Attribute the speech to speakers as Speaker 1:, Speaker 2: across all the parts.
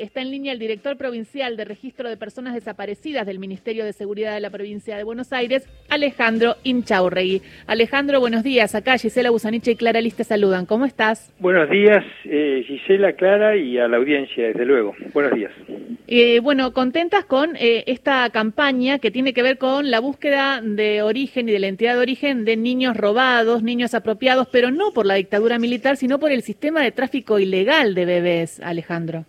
Speaker 1: Está en línea el director provincial de Registro de Personas Desaparecidas del Ministerio de Seguridad de la Provincia de Buenos Aires, Alejandro Inchaurregui. Alejandro, buenos días. Acá Gisela Busaniche y Clara Lista saludan. ¿Cómo estás?
Speaker 2: Buenos días, eh, Gisela, Clara y a la audiencia, desde luego. Buenos días.
Speaker 1: Eh, bueno, contentas con eh, esta campaña que tiene que ver con la búsqueda de origen y de la entidad de origen de niños robados, niños apropiados, pero no por la dictadura militar, sino por el sistema de tráfico ilegal de bebés, Alejandro.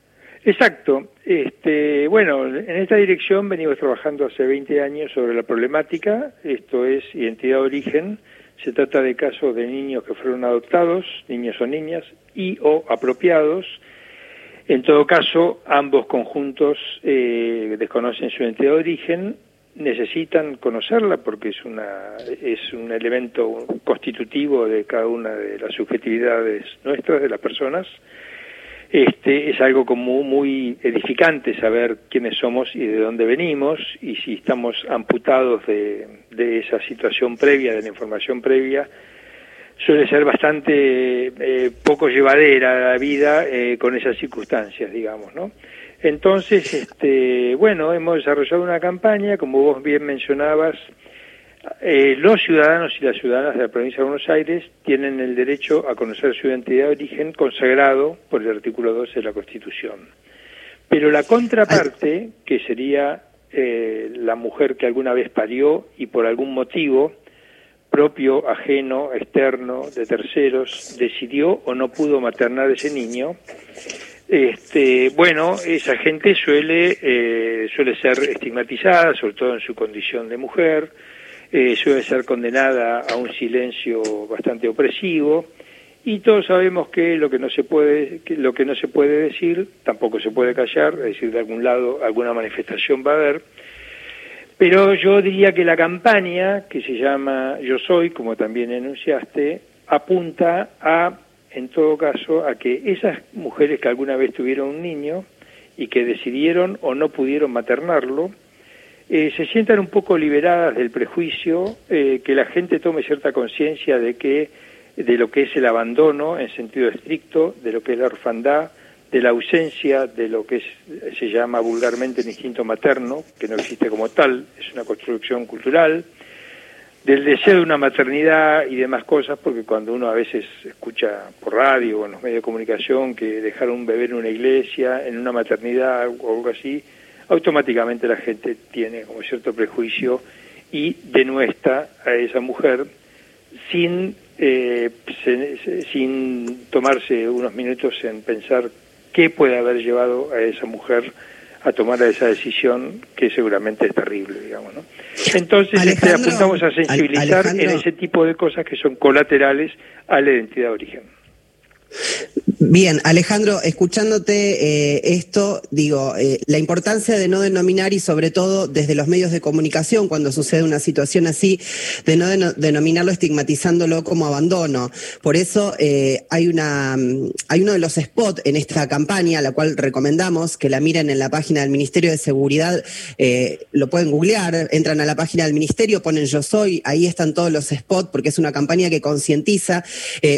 Speaker 2: Exacto. Este, bueno, en esta dirección venimos trabajando hace 20 años sobre la problemática, esto es identidad de origen. Se trata de casos de niños que fueron adoptados, niños o niñas, y o apropiados. En todo caso, ambos conjuntos eh, desconocen su identidad de origen, necesitan conocerla porque es, una, es un elemento constitutivo de cada una de las subjetividades nuestras, de las personas este, es algo como muy edificante saber quiénes somos y de dónde venimos y si estamos amputados de, esa situación previa, de la información previa, suele ser bastante eh, poco llevadera la vida eh, con esas circunstancias, digamos, ¿no? Entonces, este, bueno, hemos desarrollado una campaña, como vos bien mencionabas, eh, los ciudadanos y las ciudadanas de la provincia de Buenos Aires tienen el derecho a conocer su identidad de origen consagrado por el artículo 12 de la Constitución. Pero la contraparte, que sería eh, la mujer que alguna vez parió y por algún motivo propio, ajeno, externo, de terceros, decidió o no pudo maternar ese niño, este, bueno, esa gente suele, eh, suele ser estigmatizada, sobre todo en su condición de mujer, eh, suele ser condenada a un silencio bastante opresivo y todos sabemos que lo que no se puede que lo que no se puede decir tampoco se puede callar es decir de algún lado alguna manifestación va a haber. Pero yo diría que la campaña que se llama yo soy como también enunciaste apunta a en todo caso a que esas mujeres que alguna vez tuvieron un niño y que decidieron o no pudieron maternarlo eh, se sientan un poco liberadas del prejuicio, eh, que la gente tome cierta conciencia de que de lo que es el abandono en sentido estricto, de lo que es la orfandad, de la ausencia de lo que se llama vulgarmente el instinto materno, que no existe como tal, es una construcción cultural, del deseo de una maternidad y demás cosas, porque cuando uno a veces escucha por radio o en los medios de comunicación que dejar un bebé en una iglesia, en una maternidad o algo así, automáticamente la gente tiene como cierto prejuicio y denuestra a esa mujer sin, eh, sin tomarse unos minutos en pensar qué puede haber llevado a esa mujer a tomar esa decisión que seguramente es terrible, digamos, ¿no? Entonces este, apuntamos a sensibilizar en ese tipo de cosas que son colaterales a la identidad de origen.
Speaker 3: Bien, Alejandro, escuchándote eh, esto, digo, eh, la importancia de no denominar y sobre todo desde los medios de comunicación, cuando sucede una situación así, de no denominarlo estigmatizándolo como abandono. Por eso eh, hay, una, mm, hay uno de los spots en esta campaña, la cual recomendamos que la miren en la página del Ministerio de Seguridad, lo pueden googlear, entran a la página del Ministerio, ponen yo soy, ahí están todos los spots, porque es una campaña que concientiza.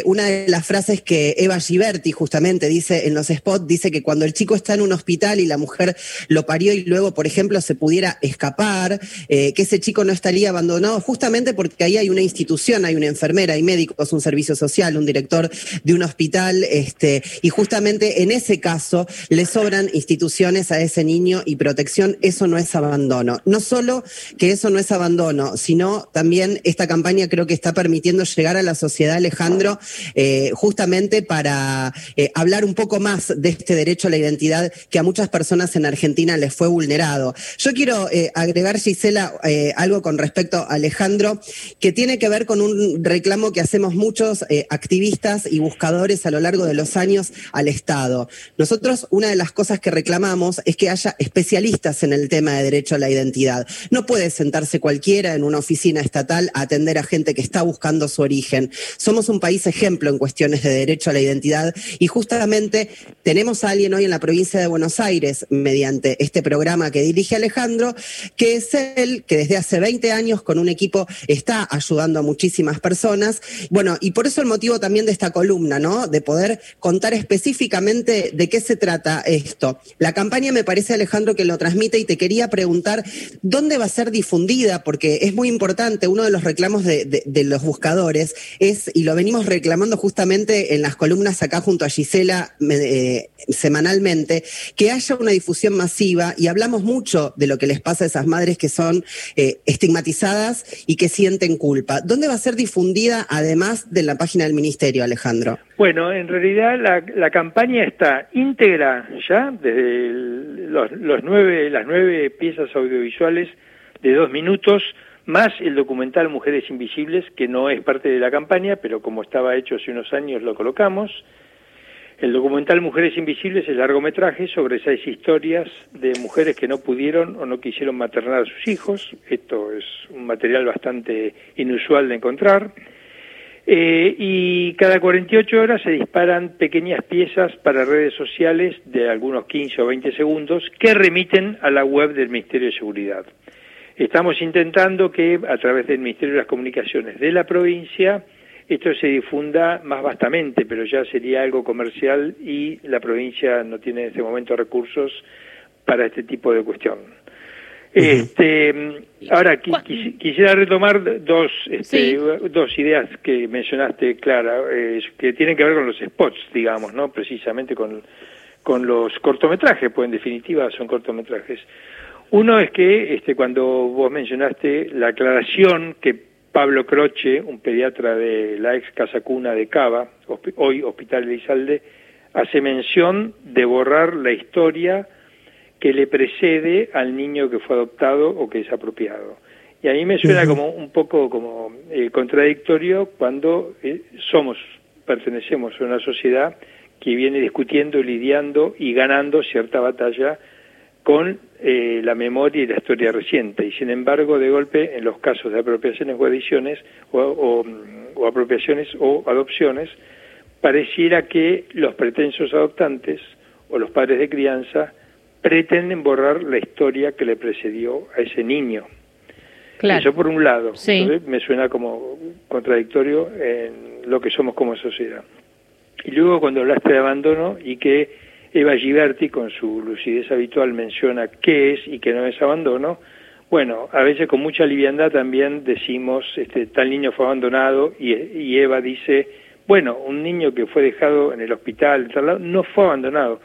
Speaker 3: una de las frases que Eva Giberti justamente dice en los spots, dice que cuando el chico está en un hospital y la mujer lo parió y luego, por ejemplo, se pudiera escapar, eh, que ese chico no estaría abandonado justamente porque ahí hay una institución, hay una enfermera, hay médicos, un servicio social, un director de un hospital, este, y justamente en ese caso le sobran instituciones a ese niño y protección, eso no es abandono. No solo que eso no es abandono, sino también esta campaña creo que está permitiendo llegar a la sociedad, Alejandro, eh, justamente para eh, hablar un poco más de este derecho a la identidad que a muchas personas en Argentina les fue vulnerado. Yo quiero eh, agregar, Gisela, eh, algo con respecto a Alejandro, que tiene que ver con un reclamo que hacemos muchos activistas y buscadores a lo largo de los años al Estado. Nosotros, una de las cosas que reclamamos es que haya especialistas en el tema de derecho a la identidad. No puede sentarse cualquiera en una oficina estatal a atender a gente que está buscando su origen. Somos un país ejemplo en cuestiones de derecho a la identidad. Y justamente tenemos a alguien hoy en la provincia de Buenos Aires, mediante este programa que dirige Alejandro, que es él que desde hace 20 años con un equipo está ayudando a muchísimas personas. Bueno, y por eso el motivo también de esta columna, ¿no? De poder contar específicamente de qué se trata esto. La campaña me parece, Alejandro, que lo transmite y te quería preguntar dónde va a ser difundida, porque es muy importante, uno de los reclamos de, los buscadores es, y lo venimos reclamando justamente en las columnas acá junto a Gisela eh, semanalmente, que haya una difusión masiva y hablamos mucho de lo que les pasa a esas madres que son eh, estigmatizadas y que sienten culpa. ¿Dónde va a ser difundida además de la página del Ministerio, Alejandro?
Speaker 2: Bueno, en realidad la, campaña está íntegra ya desde los, nueve, las nueve piezas audiovisuales de dos minutos, más el documental Mujeres Invisibles, que no es parte de la campaña, pero como estaba hecho hace unos años lo colocamos. El documental Mujeres Invisibles es largometraje sobre seis historias de mujeres que no pudieron o no quisieron maternar a sus hijos. Esto es un material bastante inusual de encontrar. Eh, y cada 48 horas se disparan pequeñas piezas para redes sociales de algunos 15 o 20 segundos que remiten a la web del Ministerio de Seguridad. Estamos intentando que a través del Ministerio de las Comunicaciones de la provincia esto se difunda más vastamente, pero ya sería algo comercial y la provincia no tiene en este momento recursos para este tipo de cuestión. Este, ahora quisiera retomar dos, este, dos ideas que mencionaste, Clara, que tienen que ver con los spots, digamos, no, precisamente con con los cortometrajes, pues en definitiva son cortometrajes. Uno es que este, cuando vos mencionaste la aclaración que Pablo Croce, un pediatra de la ex Casa Cuna de Cava, hoy Hospital de Izalde, hace mención de borrar la historia que le precede al niño que fue adoptado o que es apropiado. Y a mí me suena como un poco como eh, contradictorio cuando eh, somos, pertenecemos a una sociedad que viene discutiendo, lidiando y ganando cierta batalla con eh, la memoria y la historia reciente. Y sin embargo, de golpe, en los casos de apropiaciones o adiciones, o, o apropiaciones o adopciones, pareciera que los pretensos adoptantes o los padres de crianza pretenden borrar la historia que le precedió a ese niño. Claro. Eso por un lado. me suena como contradictorio en lo que somos como sociedad. Y luego cuando hablaste de abandono y que Eva Giberti con su lucidez habitual menciona qué es y qué no es abandono, bueno, a veces con mucha liviandad también decimos, este, tal niño fue abandonado y, Eva dice, bueno, un niño que fue dejado en el hospital, tal lado, no fue abandonado.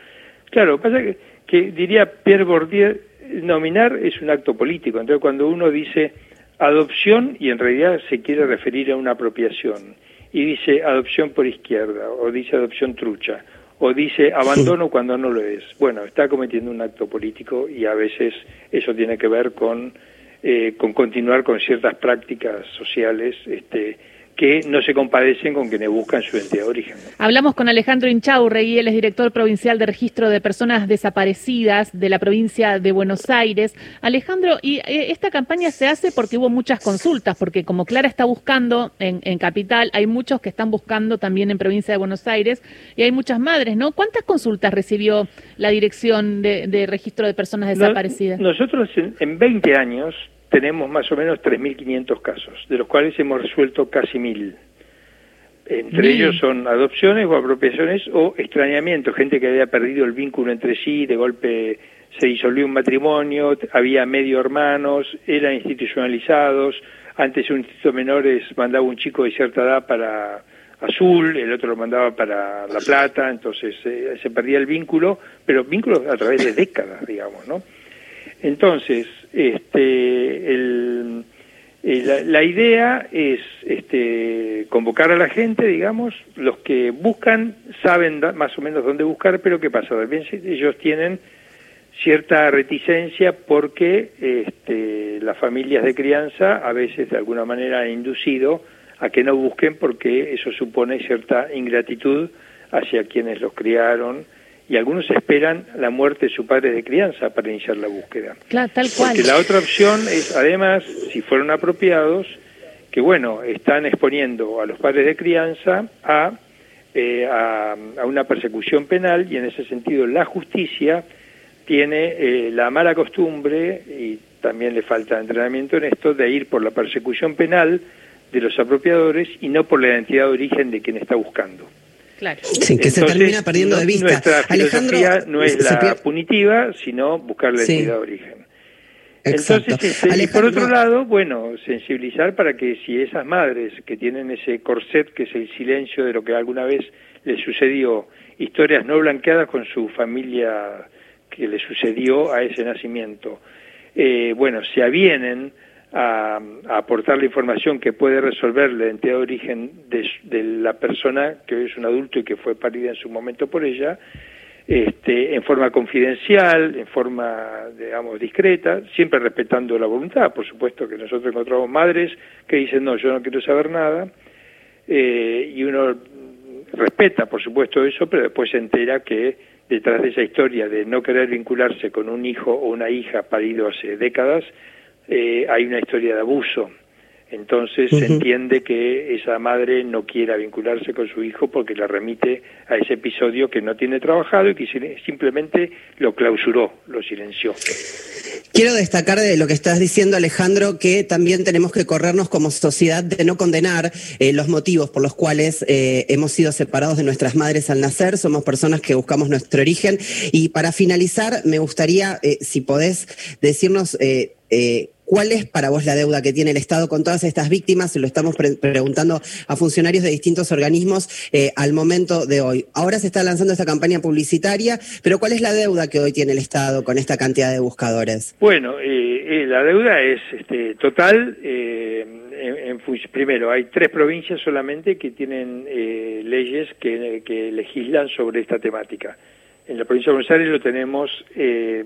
Speaker 2: Claro, pasa que que diría Pierre Bourdieu, nominar es un acto político. Entonces, cuando uno dice adopción y en realidad se quiere referir a una apropiación y dice adopción por izquierda o dice adopción trucha o dice abandono cuando no lo es, bueno, está cometiendo un acto político y a veces eso tiene que ver con, eh, con continuar con ciertas prácticas sociales este, que no se compadecen con quienes buscan su identidad de origen.
Speaker 1: Hablamos con Alejandro Inchaurregui, él es director provincial de registro de personas desaparecidas de la provincia de Buenos Aires. Alejandro, y eh, esta campaña se hace porque hubo muchas consultas, porque como Clara está buscando en, Capital, hay muchos que están buscando también en provincia de Buenos Aires y hay muchas madres, ¿no? ¿Cuántas consultas recibió la dirección de, registro de personas desaparecidas?
Speaker 2: nosotros en, en 20 años tenemos más o menos 3.500 casos, de los cuales hemos resuelto casi 1.000. Entre ellos son adopciones o apropiaciones o extrañamiento, gente que había perdido el vínculo entre sí, de golpe se disolvió un matrimonio, había medio hermanos, eran institucionalizados, antes un instituto menores mandaba un chico de cierta edad para Azul, el otro lo mandaba para La Plata, entonces eh, se perdía el vínculo, pero vínculos a través de décadas, digamos, ¿no? Entonces, este, eh, la, idea es este, convocar a la gente, digamos, los que buscan saben más o menos dónde buscar, pero ¿qué pasa? ellos tienen cierta reticencia porque este, las familias de crianza a veces de alguna manera han inducido a que no busquen porque eso supone cierta ingratitud hacia quienes los criaron, y algunos esperan la muerte de su padre de crianza para iniciar la búsqueda.
Speaker 1: Claro, tal cual.
Speaker 2: Porque la otra opción es, además, si fueron apropiados, que bueno, están exponiendo a los padres de crianza a eh, a, una persecución penal y en ese sentido la justicia tiene eh, la mala costumbre y también le falta entrenamiento en esto de ir por la persecución penal de los apropiadores y no por la identidad de origen de quien está buscando.
Speaker 3: Claro. que se termina perdiendo de vista.
Speaker 2: Nuestra filosofía no es la punitiva, sino buscar la identidad de origen. Entonces, este, y por otro lado, bueno, sensibilizar para que si esas madres que tienen ese corset que es el silencio de lo que alguna vez les sucedió, historias no blanqueadas con su familia que le sucedió a ese nacimiento, eh, bueno, se avienen a, aportar la información que puede resolver la identidad de origen de, de la persona que hoy es un adulto y que fue parida en su momento por ella, este, en forma confidencial, en forma, digamos, discreta, siempre respetando la voluntad. Por supuesto que nosotros encontramos madres que dicen, no, yo no quiero saber nada, eh, y uno respeta, por supuesto, eso, pero después se entera que detrás de esa historia de no querer vincularse con un hijo o una hija parido hace décadas, eh, hay una historia de abuso entonces se entiende que esa madre no quiera vincularse con su hijo porque la remite a ese episodio que no tiene trabajado y que simplemente lo clausuró, lo silenció.
Speaker 3: Quiero destacar de lo que estás diciendo, Alejandro, que también tenemos que corrernos como sociedad de no condenar eh, los motivos por los cuales eh, hemos sido separados de nuestras madres al nacer. Somos personas que buscamos nuestro origen. Y para finalizar, me gustaría, eh, si podés decirnos ¿Cuál es para vos la deuda que tiene el Estado con todas estas víctimas? Se lo estamos preguntando a funcionarios de distintos organismos eh, al momento de hoy. Ahora se está lanzando esta campaña publicitaria, pero ¿cuál es la deuda que hoy tiene el Estado con esta cantidad de buscadores?
Speaker 2: Bueno, eh, eh, la deuda es este, total. En, primero, hay tres provincias solamente que tienen leyes que, que legislan sobre esta temática. En la provincia de Buenos Aires lo tenemos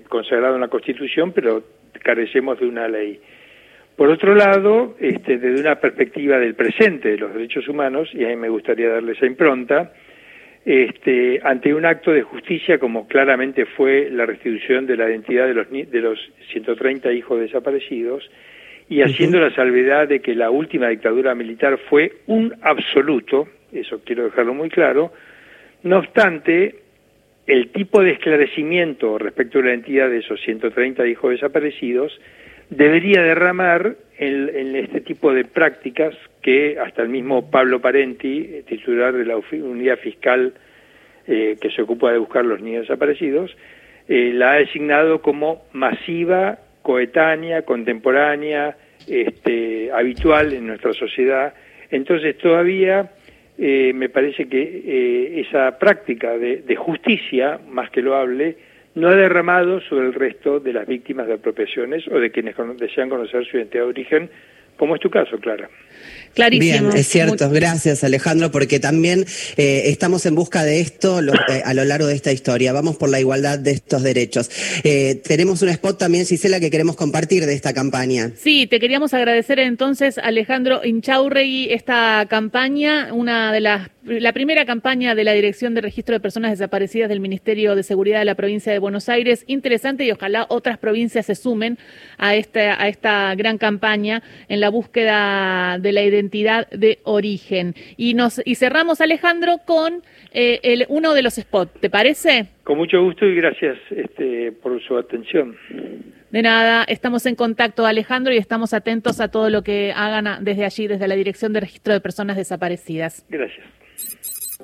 Speaker 2: consagrado en la Constitución, pero carecemos de una ley. Por otro lado, este, desde una perspectiva del presente de los derechos humanos, y a mí me gustaría darle esa impronta, este, ante un acto de justicia como claramente fue la restitución de la identidad de los, de los 130 hijos desaparecidos, y haciendo la salvedad de que la última dictadura militar fue un absoluto, eso quiero dejarlo muy claro, no obstante, el tipo de esclarecimiento respecto a la identidad de esos 130 hijos desaparecidos debería derramar en, este tipo de prácticas que hasta el mismo Pablo Parenti, titular de la unidad fiscal eh, que se ocupa de buscar los niños desaparecidos, eh, la ha designado como masiva, coetánea, contemporánea, este, habitual en nuestra sociedad. Entonces todavía eh, me parece que eh, esa práctica de, justicia, más que lo hable, no ha derramado sobre el resto de las víctimas de apropiaciones o de quienes desean conocer su identidad de origen, como es tu caso, Clara.
Speaker 3: Clarísimo. Bien, es cierto. Gracias, Alejandro, porque también eh, estamos en busca de esto eh, a lo largo de esta historia. Vamos por la igualdad de estos derechos. Eh, tenemos un spot también, Gisela, que queremos compartir de esta campaña.
Speaker 1: Sí, te queríamos agradecer entonces, Alejandro Inchaurregui, esta campaña, una de las la primera campaña de la Dirección de Registro de Personas Desaparecidas del Ministerio de Seguridad de la provincia de Buenos Aires. Interesante y ojalá otras provincias se sumen a esta, a esta gran campaña en la búsqueda de la identidad de origen. Y, nos, y cerramos, Alejandro, con eh, el, uno de los spots. ¿Te parece?
Speaker 2: Con mucho gusto y gracias este, por su atención.
Speaker 1: De nada, estamos en contacto, Alejandro, y estamos atentos a todo lo que hagan desde allí, desde la Dirección de Registro de Personas Desaparecidas.
Speaker 2: Gracias.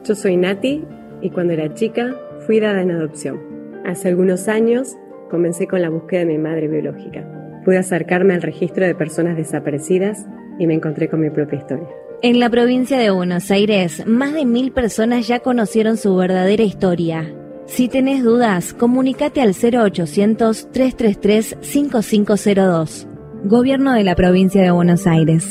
Speaker 4: Yo soy Nati y cuando era chica fui dada en adopción. Hace algunos años comencé con la búsqueda de mi madre biológica. Pude acercarme al registro de personas desaparecidas y me encontré con mi propia historia.
Speaker 5: En la provincia de Buenos Aires, más de mil personas ya conocieron su verdadera historia. Si tenés dudas, comunícate al 0800-333-5502. Gobierno de la provincia de Buenos Aires.